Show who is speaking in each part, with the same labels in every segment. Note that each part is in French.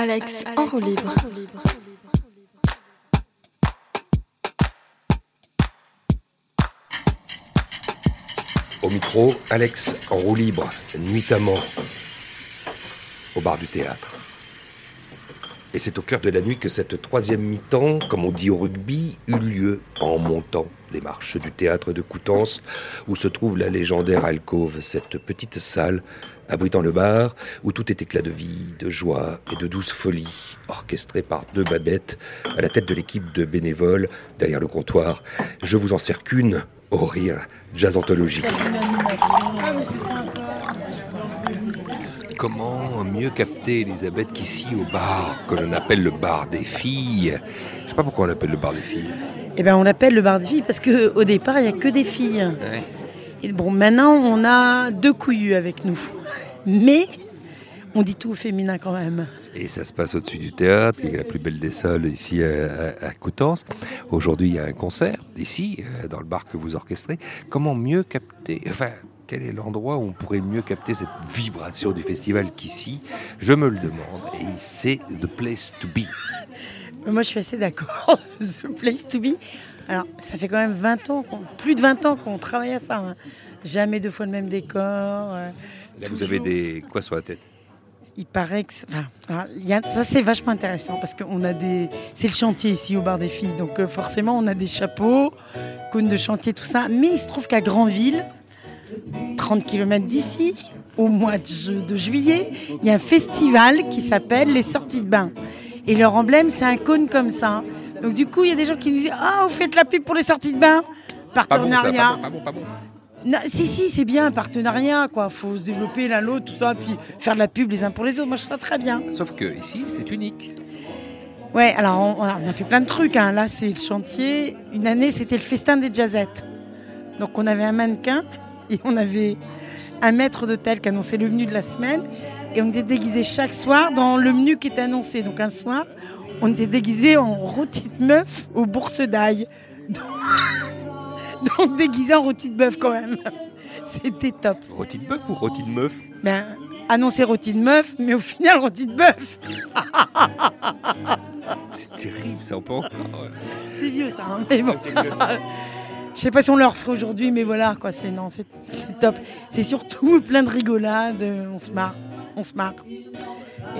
Speaker 1: Alex, en roue libre.
Speaker 2: Au micro, Alex en roue libre, nuitamment, au bar du théâtre. Et c'est au cœur de la nuit que cette troisième mi-temps, comme on dit au rugby, eut lieu en montant les marches du théâtre de Coutances, où se trouve la légendaire alcôve, cette petite salle abritant le bar, où tout est éclat de vie, de joie et de douce folie, orchestrée par deux babettes à la tête de l'équipe de bénévoles derrière le comptoir. Je vous en sers qu'une, au rire, jazz anthologique. Comment mieux capter Elisabeth qu'ici au bar, que l'on appelle le bar des filles Je sais pas pourquoi on l'appelle le bar des filles.
Speaker 3: Eh ben, on l'appelle le bar des filles parce qu'au départ, il n'y a que des filles. Et bon, maintenant, on a deux couillus avec nous. Mais on dit tout au féminin quand même.
Speaker 2: Et ça se passe au-dessus du théâtre, qui est la plus belle des salles ici à, Coutances. Aujourd'hui, il y a un concert ici, euh, dans le bar que vous orchestrez. Comment mieux capter, enfin, quel est l'endroit où on pourrait mieux capter cette vibration du festival qu'ici Je me le demande, et c'est the place to be.
Speaker 3: Moi, je suis assez d'accord. The place to be. Alors, ça fait quand même 20 ans, plus de 20 ans qu'on travaille à ça. hein. Jamais deux fois le même décor. euh,
Speaker 2: Là, vous avez des quoi sur la tête?
Speaker 3: Il paraît que. c'est- Enfin, alors, il y a- ça, c'est vachement intéressant parce qu'on a des. C'est le chantier ici au bar des filles. Donc, euh, forcément, on a des chapeaux, cônes de chantier, tout ça. Mais il se trouve qu'à Granville, 30 km d'ici, au mois de, ju- de juillet, il y a un festival qui s'appelle les sorties de bain. Et leur emblème, c'est un cône comme ça. Donc, du coup, il y a des gens qui nous disent Ah, vous faites la pub pour les sorties de bain
Speaker 2: Pas bon, ça,
Speaker 3: Partenariat.
Speaker 2: pas bon, pas bon.
Speaker 3: Non, si, si, c'est bien, partenariat, quoi. Faut se développer l'un l'autre, tout ça, puis faire de la pub les uns pour les autres. Moi, je trouve ça très bien.
Speaker 2: Sauf que ici, c'est unique.
Speaker 3: Ouais, alors, on, on a on a fait plein de trucs. hein. Là, c'est le chantier. Une année, c'était le festin des jazzettes. Donc, on avait un mannequin et on avait un maître d'hôtel qui annonçait le menu de la semaine. Et on était déguisés chaque soir dans le menu qui était annoncé. Donc, un soir, on était déguisés en rôti de meuf aux bourses d'ail. Donc, donc déguisés en rôti de bœuf, quand même. C'était top.
Speaker 2: Rôti de bœuf ou rôti de meuf?
Speaker 3: Ben, annoncé rôti de meuf, mais au final rôti de bœuf.
Speaker 2: C'est terrible, ça, on peut.
Speaker 3: C'est vieux ça, hein, mais bon. Je sais pas si on le referait aujourd'hui, mais voilà, quoi, c'est non, c'est top. C'est surtout plein de rigolades, on se marre, on se marre.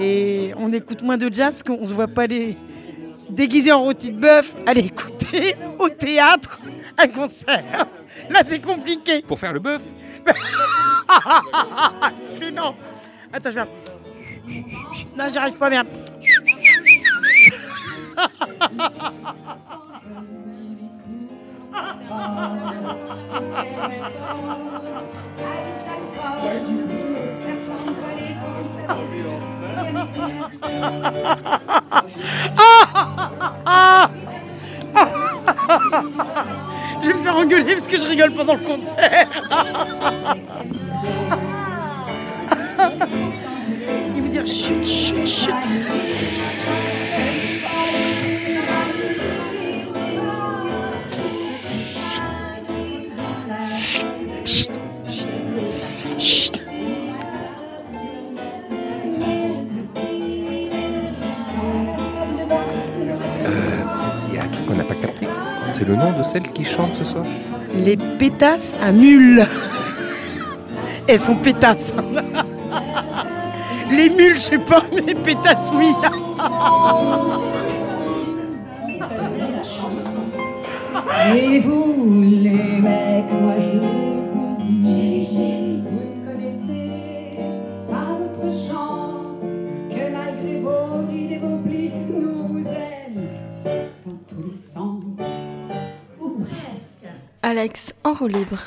Speaker 3: Et on écoute moins de jazz parce qu'on se voit pas les déguisés en rôti de bœuf, aller écouter au théâtre un concert. Là, c'est compliqué.
Speaker 2: Pour faire le bœuf?
Speaker 3: C'est non. Attends, je vais. Non, j'arrive pas bien. Je vais me faire engueuler parce que je rigole pendant le concert. Il veut dire chut, chut, chut.
Speaker 2: C'est le nom de celle qui chante ce soir
Speaker 3: Les pétasses à mule. Elles sont pétasses. Les mules, je sais pas, mais les pétasses, oui.
Speaker 4: Et vous, les
Speaker 1: Alex, en roue libre.